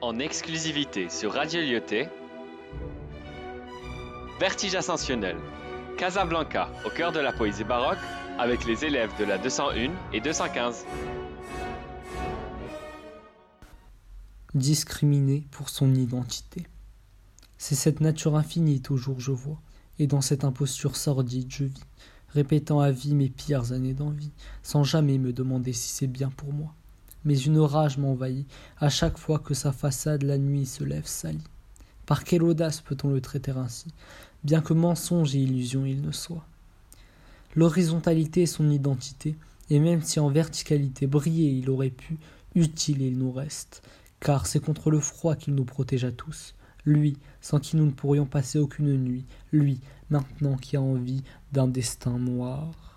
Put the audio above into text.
en exclusivité sur Radio Lyoté. Vertige ascensionnel. Casablanca, au cœur de la poésie baroque, avec les élèves de la 201 et 215. Discriminé pour son identité. C'est cette nature infinie toujours je vois, et dans cette imposture sordide je vis, répétant à vie mes pires années d'envie, sans jamais me demander si c'est bien pour moi. Mais une rage m'envahit. À chaque fois que sa façade la nuit se lève salie. Par quelle audace peut-on le traiter ainsi, bien que mensonge et illusion il ne soit. L'horizontalité est son identité, et même si en verticalité briller il aurait pu, utile il nous reste, car c'est contre le froid qu'il nous protège à tous, lui, sans qui nous ne pourrions passer aucune nuit, lui, maintenant qui a envie d'un destin noir.